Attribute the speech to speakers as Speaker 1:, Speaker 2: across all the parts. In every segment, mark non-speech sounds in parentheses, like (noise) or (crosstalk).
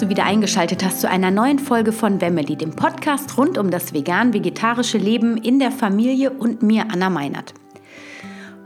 Speaker 1: wieder eingeschaltet hast zu einer neuen Folge von Wemmeli, dem Podcast rund um das vegan-vegetarische Leben in der Familie und mir, Anna Meinert.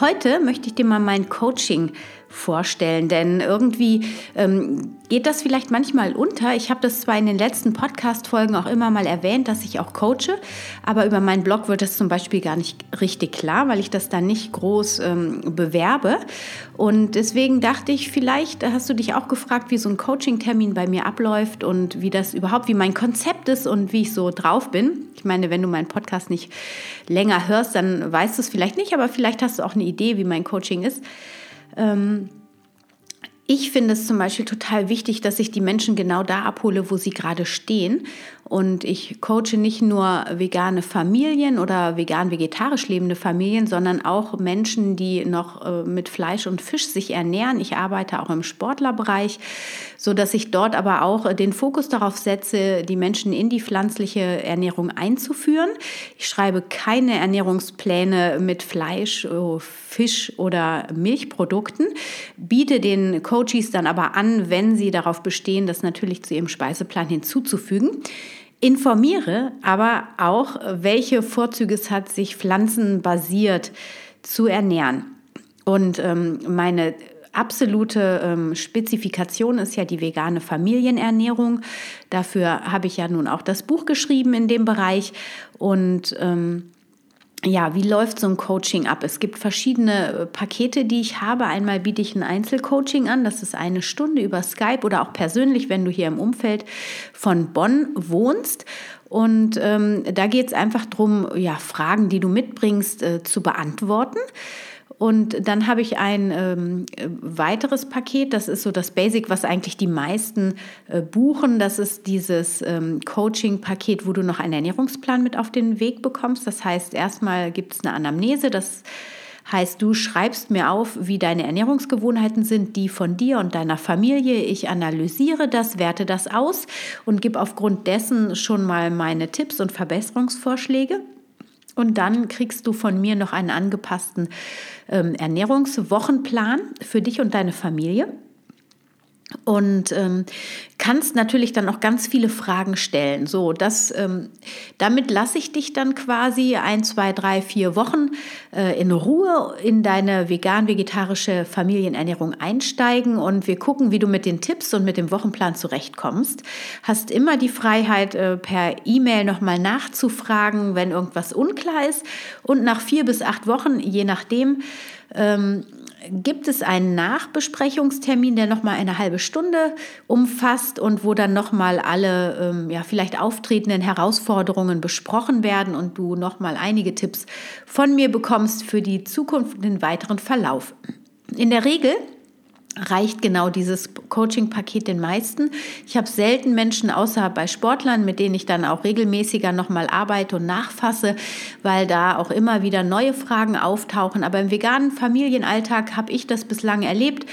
Speaker 1: Heute möchte ich dir mal mein Coaching vorstellen, denn irgendwie ähm, geht das vielleicht manchmal unter. Ich habe das zwar in den letzten Podcast-Folgen auch immer mal erwähnt, dass ich auch coache, aber über meinen Blog wird das zum Beispiel gar nicht richtig klar, weil ich das dann nicht groß ähm, bewerbe. Und deswegen dachte ich, vielleicht hast du dich auch gefragt, wie so ein Coaching-Termin bei mir abläuft und wie das überhaupt, wie mein Konzept ist und wie ich so drauf bin. Ich meine, wenn du meinen Podcast nicht länger hörst, dann weißt du es vielleicht nicht, aber vielleicht hast du auch eine Idee, wie mein Coaching ist. Ähm, ich finde es zum Beispiel total wichtig, dass ich die Menschen genau da abhole, wo sie gerade stehen. Und ich coache nicht nur vegane Familien oder vegan-vegetarisch lebende Familien, sondern auch Menschen, die noch äh, mit Fleisch und Fisch sich ernähren. Ich arbeite auch im Sportlerbereich, so dass ich dort aber auch den Fokus darauf setze, die Menschen in die pflanzliche Ernährung einzuführen. Ich schreibe keine Ernährungspläne mit Fleisch, oh, Fisch oder Milchprodukten, biete den Coach Coaches dann aber an, wenn sie darauf bestehen, das natürlich zu ihrem Speiseplan hinzuzufügen. Informiere aber auch, welche Vorzüge es hat, sich pflanzenbasiert zu ernähren. Und ähm, meine absolute ähm, Spezifikation ist ja die vegane Familienernährung. Dafür habe ich ja nun auch das Buch geschrieben in dem Bereich. Und ähm, ja, wie läuft so ein Coaching ab? Es gibt verschiedene äh, Pakete, die ich habe. Einmal biete ich ein Einzelcoaching an, das ist eine Stunde über Skype oder auch persönlich, wenn du hier im Umfeld von Bonn wohnst. Und ähm, da geht es einfach darum, ja, Fragen, die du mitbringst, äh, zu beantworten. Und dann habe ich ein ähm, weiteres Paket, das ist so das Basic, was eigentlich die meisten äh, buchen. Das ist dieses ähm, Coaching-Paket, wo du noch einen Ernährungsplan mit auf den Weg bekommst. Das heißt, erstmal gibt es eine Anamnese, das heißt, du schreibst mir auf, wie deine Ernährungsgewohnheiten sind, die von dir und deiner Familie. Ich analysiere das, werte das aus und gebe aufgrund dessen schon mal meine Tipps und Verbesserungsvorschläge. Und dann kriegst du von mir noch einen angepassten ähm, Ernährungswochenplan für dich und deine Familie und ähm, kannst natürlich dann auch ganz viele Fragen stellen. So, das, ähm, damit lasse ich dich dann quasi ein, zwei, drei, vier Wochen äh, in Ruhe in deine vegan-vegetarische Familienernährung einsteigen und wir gucken, wie du mit den Tipps und mit dem Wochenplan zurechtkommst. Hast immer die Freiheit, äh, per E-Mail nochmal nachzufragen, wenn irgendwas unklar ist. Und nach vier bis acht Wochen, je nachdem, ähm, gibt es einen Nachbesprechungstermin, der nochmal eine halbe Stunde umfasst und wo dann nochmal alle ähm, ja, vielleicht auftretenden Herausforderungen besprochen werden und du nochmal einige Tipps von mir bekommst für die Zukunft und den weiteren Verlauf. In der Regel reicht genau dieses Coaching-Paket den meisten. Ich habe selten Menschen außer bei Sportlern, mit denen ich dann auch regelmäßiger nochmal arbeite und nachfasse, weil da auch immer wieder neue Fragen auftauchen. Aber im veganen Familienalltag habe ich das bislang erlebt.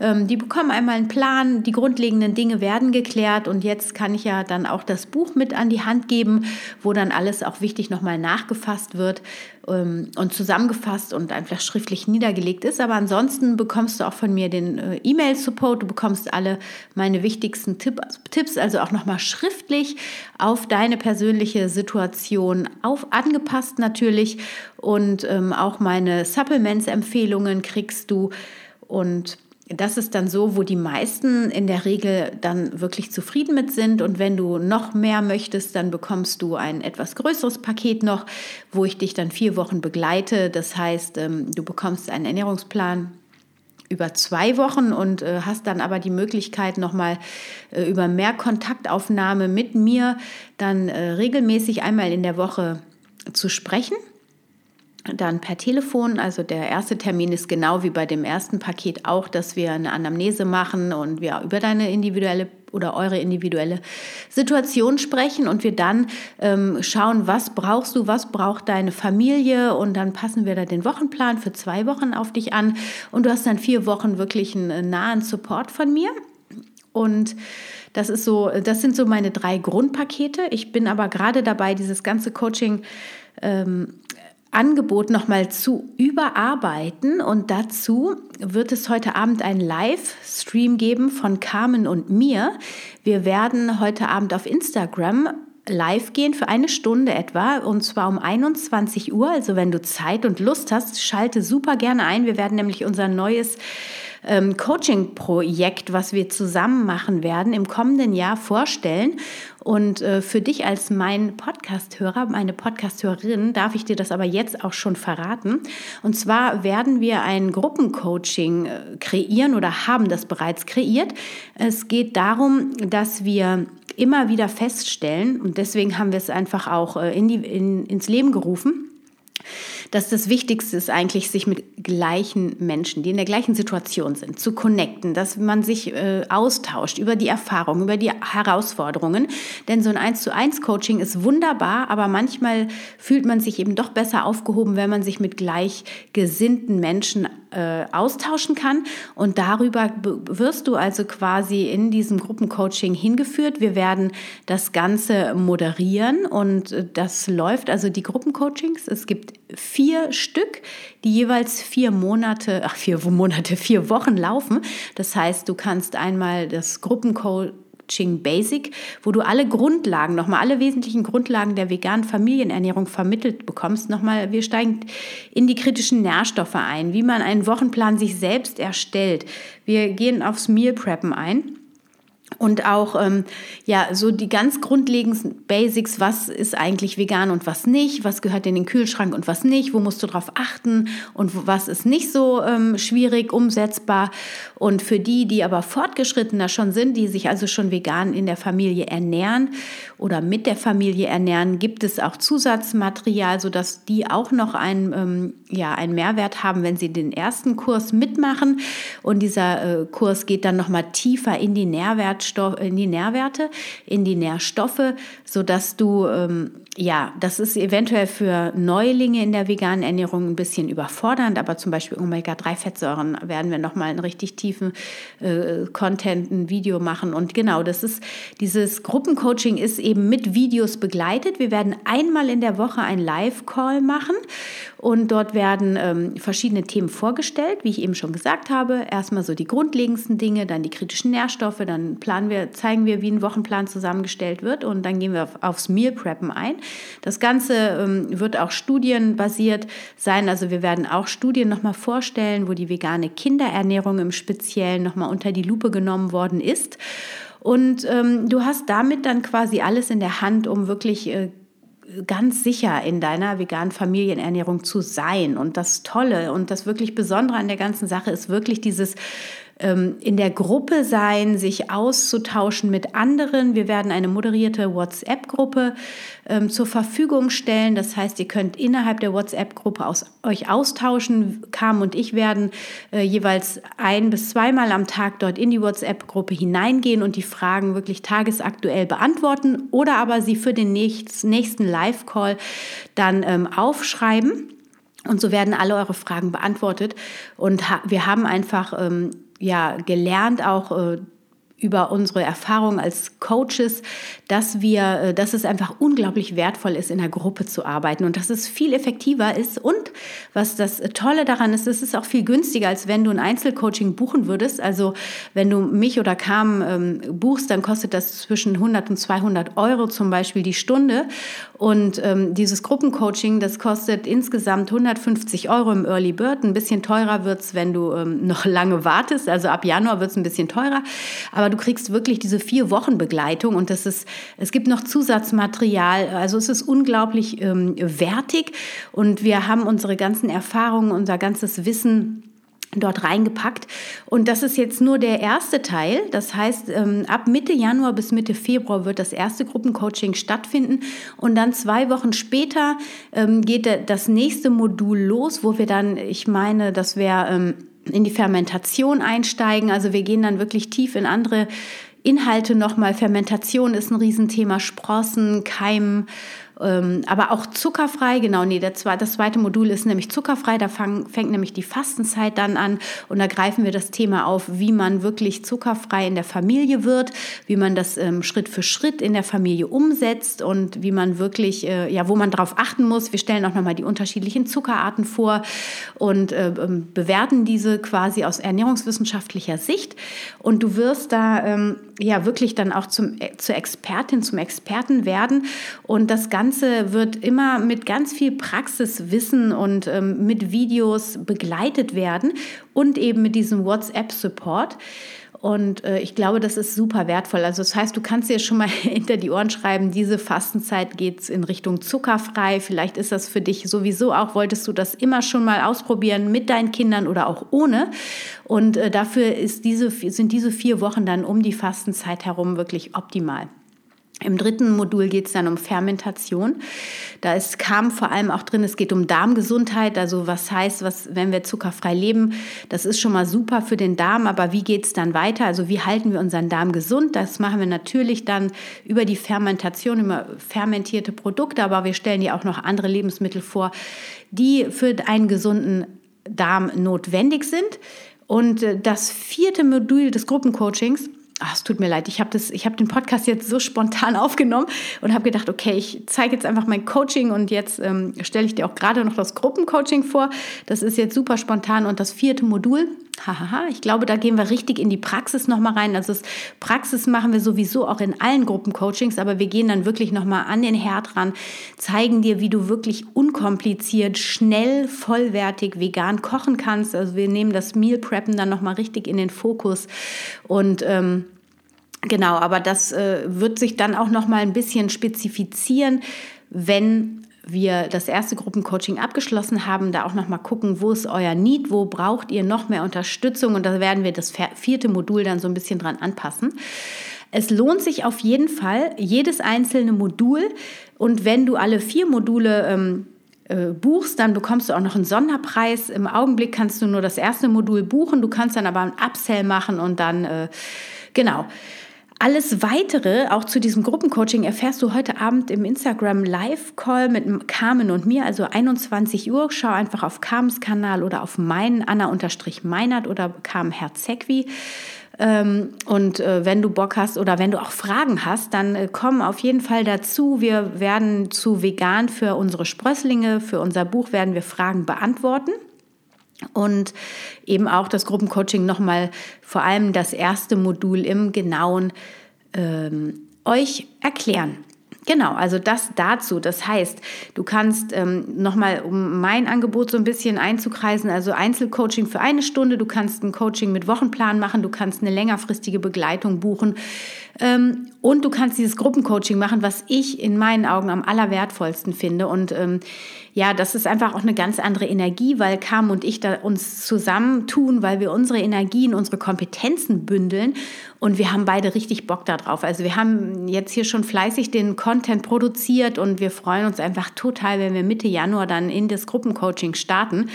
Speaker 1: Ähm, die bekommen einmal einen Plan, die grundlegenden Dinge werden geklärt und jetzt kann ich ja dann auch das Buch mit an die Hand geben, wo dann alles auch wichtig nochmal nachgefasst wird, und zusammengefasst und einfach schriftlich niedergelegt ist. Aber ansonsten bekommst du auch von mir den äh, E-Mail-Support, du bekommst alle meine wichtigsten Tipp, Tipps, also auch nochmal schriftlich auf deine persönliche Situation auf, angepasst natürlich. Und ähm, auch meine Supplements-Empfehlungen kriegst du. Und das ist dann so, wo die meisten in der Regel dann wirklich zufrieden mit sind. Und wenn du noch mehr möchtest, dann bekommst du ein etwas größeres Paket noch, wo ich dich dann vier Wochen begleite. Das heißt, ähm, du bekommst einen Ernährungsplan über zwei Wochen und äh, hast dann aber die Möglichkeit, nochmal äh, über mehr Kontaktaufnahme mit mir dann äh, regelmäßig einmal in der Woche zu sprechen dann per Telefon. Also der erste Termin ist genau wie bei dem ersten Paket auch, dass wir eine Anamnese machen und wir über deine individuelle oder eure individuelle Situation sprechen und wir dann ähm, schauen, was brauchst du, was braucht deine Familie und dann passen wir da den Wochenplan für zwei Wochen auf dich an und du hast dann vier Wochen wirklich einen nahen Support von mir und das ist so, das sind so meine drei Grundpakete. Ich bin aber gerade dabei, dieses ganze Coaching ähm, Angebot nochmal zu überarbeiten und dazu wird es heute Abend einen Livestream geben von Carmen und mir. Wir werden heute Abend auf Instagram live gehen für eine Stunde etwa und zwar um 21 Uhr. Also wenn du Zeit und Lust hast, schalte super gerne ein. Wir werden nämlich unser neues ähm, Coaching-Projekt, was wir zusammen machen werden, im kommenden Jahr vorstellen. Und äh, für dich als mein Podcast-Hörer, meine Podcast-Hörerin, darf ich dir das aber jetzt auch schon verraten. Und zwar werden wir ein Gruppencoaching äh, kreieren oder haben das bereits kreiert. Es geht darum, dass wir immer wieder feststellen, und deswegen haben wir es einfach auch äh, in die, in, ins Leben gerufen, dass das Wichtigste ist eigentlich, sich mit gleichen Menschen, die in der gleichen Situation sind, zu connecten, dass man sich äh, austauscht über die Erfahrungen, über die Herausforderungen. Denn so ein 1 zu 1 Coaching ist wunderbar, aber manchmal fühlt man sich eben doch besser aufgehoben, wenn man sich mit gleichgesinnten Menschen äh, austauschen kann. Und darüber wirst du also quasi in diesem Gruppencoaching hingeführt. Wir werden das Ganze moderieren und äh, das läuft also die Gruppencoachings. Es gibt vier Stück, die jeweils vier Monate, ach vier Monate, vier Wochen laufen. Das heißt, du kannst einmal das Gruppencoaching Coaching Basic, wo du alle Grundlagen, nochmal alle wesentlichen Grundlagen der veganen Familienernährung vermittelt bekommst. Nochmal, wir steigen in die kritischen Nährstoffe ein, wie man einen Wochenplan sich selbst erstellt. Wir gehen aufs Meal Preppen ein. Und auch ähm, ja so die ganz grundlegenden Basics, was ist eigentlich vegan und was nicht, was gehört in den Kühlschrank und was nicht, wo musst du darauf achten und was ist nicht so ähm, schwierig umsetzbar. Und für die, die aber fortgeschrittener schon sind, die sich also schon vegan in der Familie ernähren oder mit der Familie ernähren, gibt es auch Zusatzmaterial, sodass die auch noch einen, ähm, ja, einen Mehrwert haben, wenn sie den ersten Kurs mitmachen. Und dieser äh, Kurs geht dann nochmal tiefer in die Nährwerte Nährstoff, in die Nährwerte, in die Nährstoffe, sodass du, ähm, ja, das ist eventuell für Neulinge in der veganen Ernährung ein bisschen überfordernd, aber zum Beispiel Omega-3-Fettsäuren werden wir nochmal einen richtig tiefen äh, Content, ein Video machen. Und genau, das ist, dieses Gruppencoaching ist eben mit Videos begleitet. Wir werden einmal in der Woche ein Live-Call machen und dort werden ähm, verschiedene Themen vorgestellt, wie ich eben schon gesagt habe. Erstmal so die grundlegendsten Dinge, dann die kritischen Nährstoffe, dann planen wir, zeigen wir, wie ein Wochenplan zusammengestellt wird und dann gehen wir auf, aufs Meal Preppen ein. Das Ganze ähm, wird auch studienbasiert sein. Also wir werden auch Studien nochmal vorstellen, wo die vegane Kinderernährung im Speziellen nochmal unter die Lupe genommen worden ist. Und ähm, du hast damit dann quasi alles in der Hand, um wirklich äh, ganz sicher in deiner veganen Familienernährung zu sein. Und das Tolle und das wirklich Besondere an der ganzen Sache ist wirklich dieses ähm, in der Gruppe sein, sich auszutauschen mit anderen. Wir werden eine moderierte WhatsApp-Gruppe ähm, zur Verfügung stellen. Das heißt, ihr könnt innerhalb der WhatsApp-Gruppe aus, euch austauschen. Carmen und ich werden äh, jeweils ein bis zweimal am Tag dort in die WhatsApp-Gruppe hineingehen und die Fragen wirklich tagesaktuell beantworten oder aber sie für den nächsten Live-Call dann ähm, aufschreiben. Und so werden alle eure Fragen beantwortet. Und ha wir haben einfach ähm, ja, gelernt, auch äh, über unsere Erfahrung als Coaches, dass wir, äh, dass es einfach unglaublich wertvoll ist, in einer Gruppe zu arbeiten und dass es viel effektiver ist. Und was das Tolle daran ist, es ist auch viel günstiger, als wenn du ein Einzelcoaching buchen würdest. Also wenn du mich oder Carmen ähm, buchst, dann kostet das zwischen 100 und 200 Euro zum Beispiel die Stunde. Und ähm, dieses Gruppencoaching, das kostet insgesamt 150 Euro im Early Bird. Ein bisschen teurer wird es, wenn du ähm, noch lange wartest. Also ab Januar wird es ein bisschen teurer. Aber du kriegst wirklich diese vier Wochen Begleitung und das ist, es gibt noch Zusatzmaterial. Also es ist unglaublich ähm, wertig und wir haben unsere ganzen Erfahrungen, unser ganzes Wissen dort reingepackt. Und das ist jetzt nur der erste Teil. Das heißt, ähm, ab Mitte Januar bis Mitte Februar wird das erste Gruppencoaching stattfinden. Und dann zwei Wochen später ähm, geht das nächste Modul los, wo wir dann, ich meine, das wäre ähm, in die Fermentation einsteigen. Also wir gehen dann wirklich tief in andere Inhalte nochmal. Fermentation ist ein Riesenthema, Sprossen, Keimen aber auch zuckerfrei, genau, nee, das zweite Modul ist nämlich zuckerfrei, da fang, fängt nämlich die Fastenzeit dann an und da greifen wir das Thema auf, wie man wirklich zuckerfrei in der Familie wird, wie man das ähm, Schritt für Schritt in der Familie umsetzt und wie man wirklich, äh, ja, wo man darauf achten muss. Wir stellen auch nochmal die unterschiedlichen Zuckerarten vor und äh, ähm, bewerten diese quasi aus ernährungswissenschaftlicher Sicht und du wirst da ähm, ja wirklich dann auch zum, äh, zur Expertin, zum Experten werden und das Ganze wird immer mit ganz viel Praxiswissen und ähm, mit Videos begleitet werden und eben mit diesem WhatsApp-Support. Und äh, ich glaube, das ist super wertvoll. Also das heißt, du kannst dir schon mal (laughs) hinter die Ohren schreiben, diese Fastenzeit geht in Richtung zuckerfrei. Vielleicht ist das für dich sowieso auch, wolltest du das immer schon mal ausprobieren mit deinen Kindern oder auch ohne. Und äh, dafür ist diese, sind diese vier Wochen dann um die Fastenzeit herum wirklich optimal. Im dritten Modul geht es dann um Fermentation. Da ist, kam vor allem auch drin, es geht um Darmgesundheit. Also was heißt, was, wenn wir zuckerfrei leben, das ist schon mal super für den Darm, aber wie geht es dann weiter? Also wie halten wir unseren Darm gesund? Das machen wir natürlich dann über die Fermentation, über fermentierte Produkte, aber wir stellen ja auch noch andere Lebensmittel vor, die für einen gesunden Darm notwendig sind. Und äh, das vierte Modul des Gruppencoachings Ach, es tut mir leid, ich habe hab den Podcast jetzt so spontan (laughs) aufgenommen und habe gedacht, okay, ich zeige jetzt einfach mein Coaching und jetzt ähm, stelle ich dir auch gerade noch das Gruppencoaching vor. Das ist jetzt super spontan und das vierte Modul Hahaha, ich glaube, da gehen wir richtig in die Praxis nochmal rein. Also Praxis machen wir sowieso auch in allen Gruppencoachings, aber wir gehen dann wirklich nochmal an den Herd ran, zeigen dir, wie du wirklich unkompliziert, schnell, vollwertig, vegan kochen kannst. Also wir nehmen das Meal Preppen dann nochmal richtig in den Fokus und ähm, Genau, aber das äh, wird sich dann auch noch mal ein bisschen spezifizieren, wenn wir das erste Gruppencoaching abgeschlossen haben, da auch noch mal gucken, wo ist euer Need, wo braucht ihr noch mehr Unterstützung und da werden wir das vierte Modul dann so ein bisschen dran anpassen. Es lohnt sich auf jeden Fall, jedes einzelne Modul und wenn du alle vier Module ähm, äh, buchst, dann bekommst du auch noch einen Sonderpreis. Im Augenblick kannst du nur das erste Modul buchen, du kannst dann aber einen Upsell machen und dann, äh, genau. Alles weitere, auch zu diesem Gruppencoaching, erfährst du heute Abend im Instagram Live-Call mit Carmen und mir, also 21 Uhr. Schau einfach auf Carmens Kanal oder auf meinen Anna-Meinert oder Carmen Herzegwi. Ähm, und äh, wenn du Bock hast oder wenn du auch Fragen hast, dann äh, komm auf jeden Fall dazu. Wir werden zu vegan für unsere Sprösslinge, für unser Buch werden wir Fragen beantworten und eben auch das Gruppencoaching nochmal vor allem das erste Modul im Genauen ähm, euch erklären. Genau, also das dazu. Das heißt, du kannst ähm, nochmal, um mein Angebot so ein bisschen einzukreisen, also Einzelcoaching für eine Stunde, du kannst ein Coaching mit Wochenplan machen, du kannst eine längerfristige Begleitung buchen und du kannst dieses Gruppencoaching machen, was ich in meinen Augen am allerwertvollsten finde. Und ähm, ja, das ist einfach auch eine ganz andere Energie, weil Carmen und ich da uns zusammentun, weil wir unsere Energien, unsere Kompetenzen bündeln und wir haben beide richtig Bock darauf. Also wir haben jetzt hier schon fleißig den Content produziert und wir freuen uns einfach total, wenn wir Mitte Januar dann in das Gruppencoaching starten.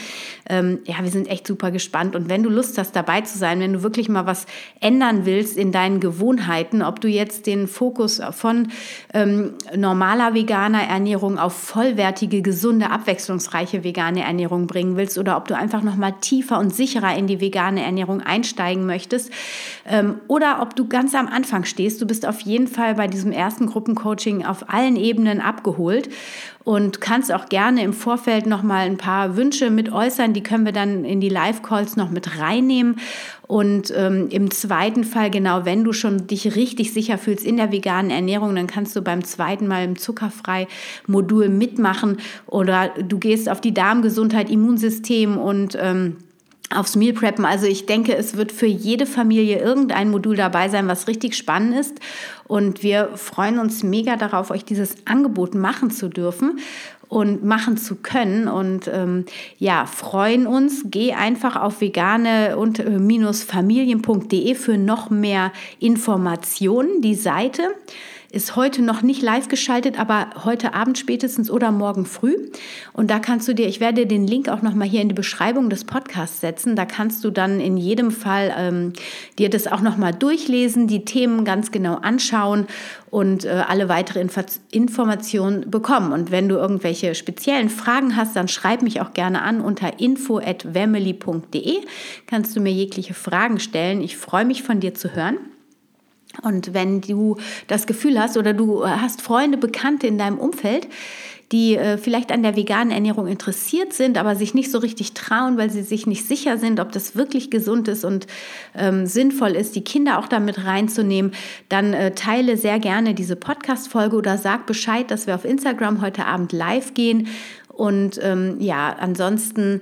Speaker 1: Ähm, ja, wir sind echt super gespannt und wenn du Lust hast, dabei zu sein, wenn du wirklich mal was ändern willst in deinen Gewohnheiten, ob du jetzt den Fokus von ähm, normaler veganer Ernährung auf vollwertige, gesunde abwechslungsreiche vegane Ernährung bringen willst oder ob du einfach noch mal tiefer und sicherer in die vegane Ernährung einsteigen möchtest ähm, oder ob du ganz am Anfang stehst. Du bist auf jeden Fall bei diesem ersten Gruppencoaching auf allen Ebenen abgeholt und kannst auch gerne im Vorfeld noch mal ein paar Wünsche mit äußern. Die können wir dann in die Live-Calls noch mit reinnehmen. Und ähm, im zweiten Fall, genau, wenn du schon dich richtig sicher fühlst in der veganen Ernährung, dann kannst du beim zweiten Mal im Zuckerfrei-Modul mitmachen oder du gehst auf die Darmgesundheit, Immunsystem und ähm, aufs Meal Preppen. Also ich denke, es wird für jede Familie irgendein Modul dabei sein, was richtig spannend ist. Und wir freuen uns mega darauf, euch dieses Angebot machen zu dürfen und machen zu können. Und ähm, ja, freuen uns. Geh einfach auf vegane und äh, familien.de für noch mehr Informationen. Die Seite ist heute noch nicht live geschaltet, aber heute Abend spätestens oder morgen früh. Und da kannst du dir, ich werde den Link auch nochmal hier in die Beschreibung des Podcasts setzen. Da kannst du dann in jedem Fall ähm, dir das auch nochmal durchlesen, die Themen ganz genau anschauen und äh, alle weitere Info Informationen bekommen. Und wenn du irgendwelche speziellen Fragen hast, dann schreib mich auch gerne an unter info@family.de. Kannst du mir jegliche Fragen stellen. Ich freue mich von dir zu hören. Und wenn du das Gefühl hast oder du hast Freunde, Bekannte in deinem Umfeld, die äh, vielleicht an der veganen Ernährung interessiert sind, aber sich nicht so richtig trauen, weil sie sich nicht sicher sind, ob das wirklich gesund ist und ähm, sinnvoll ist, die Kinder auch damit reinzunehmen, dann äh, teile sehr gerne diese Podcast-Folge oder sag Bescheid, dass wir auf Instagram heute Abend live gehen. Und ähm, ja, ansonsten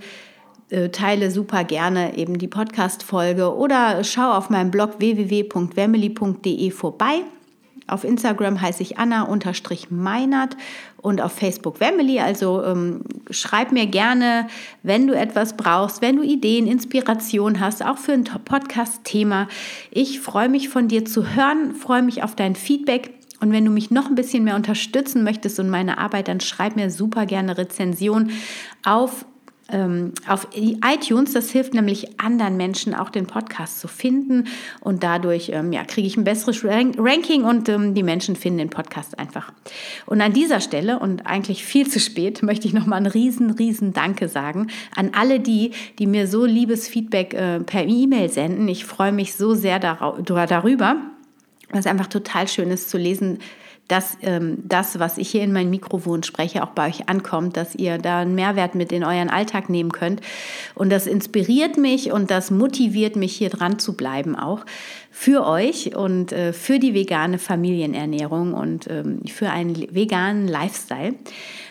Speaker 1: äh, teile super gerne eben die Podcast-Folge oder schau auf meinem Blog www.wemily.de vorbei. Auf Instagram heiße ich Anna-Meinert und auf Facebook Wemily. Also ähm, schreib mir gerne, wenn du etwas brauchst, wenn du Ideen, Inspiration hast, auch für ein Podcast-Thema. Ich freue mich von dir zu hören, freue mich auf dein Feedback. Und wenn du mich noch ein bisschen mehr unterstützen möchtest und meine Arbeit, dann schreib mir super gerne Rezension auf ähm, auf iTunes. Das hilft nämlich anderen Menschen auch den Podcast zu finden und dadurch ähm, ja, kriege ich ein besseres Ranking und ähm, die Menschen finden den Podcast einfach. Und an dieser Stelle und eigentlich viel zu spät (laughs) möchte ich nochmal ein riesen, riesen Danke sagen an alle die, die mir so liebes Feedback äh, per E-Mail senden. Ich freue mich so sehr darüber, was einfach total schön ist zu lesen, dass ähm, das, was ich hier in mein Mikrofon spreche, auch bei euch ankommt, dass ihr da einen Mehrwert mit in euren Alltag nehmen könnt. Und das inspiriert mich und das motiviert mich, hier dran zu bleiben auch für euch und äh, für die vegane Familienernährung und ähm, für einen veganen Lifestyle.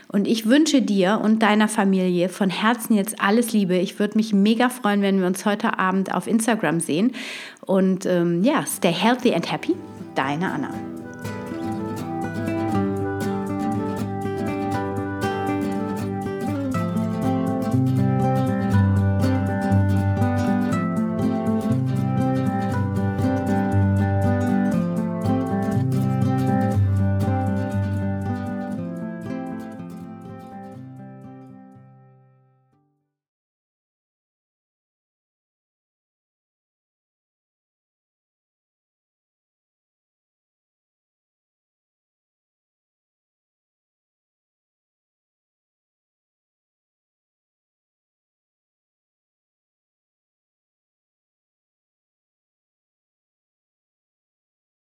Speaker 1: Und ich wünsche dir und deiner Familie von Herzen jetzt alles Liebe. Ich würde mich mega freuen, wenn wir uns heute Abend auf Instagram sehen. Und ähm, ja, stay healthy and happy. Deine Anna.